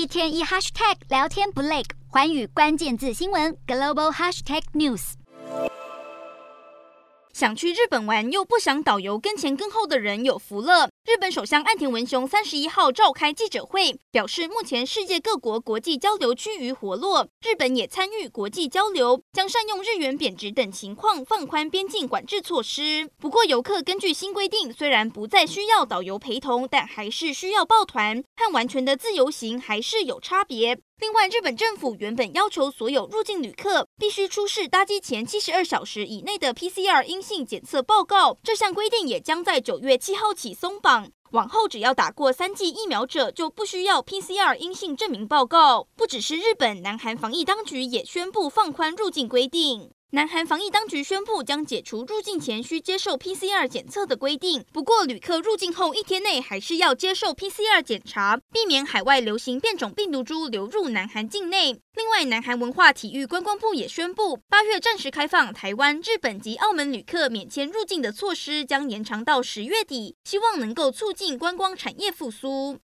一天一 hashtag 聊天不累，环宇关键字新闻 global hashtag news。想去日本玩又不想导游跟前跟后的人有福了。日本首相岸田文雄三十一号召开记者会，表示目前世界各国国际交流趋于活络，日本也参与国际交流，将善用日元贬值等情况放宽边境管制措施。不过，游客根据新规定，虽然不再需要导游陪同，但还是需要报团，和完全的自由行还是有差别。另外，日本政府原本要求所有入境旅客必须出示搭机前七十二小时以内的 PCR 阴性检测报告，这项规定也将在九月七号起松绑。往后只要打过三剂疫苗者，就不需要 PCR 阴性证明报告。不只是日本，南韩防疫当局也宣布放宽入境规定。南韩防疫当局宣布将解除入境前需接受 PCR 检测的规定，不过旅客入境后一天内还是要接受 PCR 检查，避免海外流行变种病毒株流入南韩境内。另外，南韩文化体育观光部也宣布，八月暂时开放台湾、日本及澳门旅客免签入境的措施将延长到十月底，希望能够促进观光产业复苏。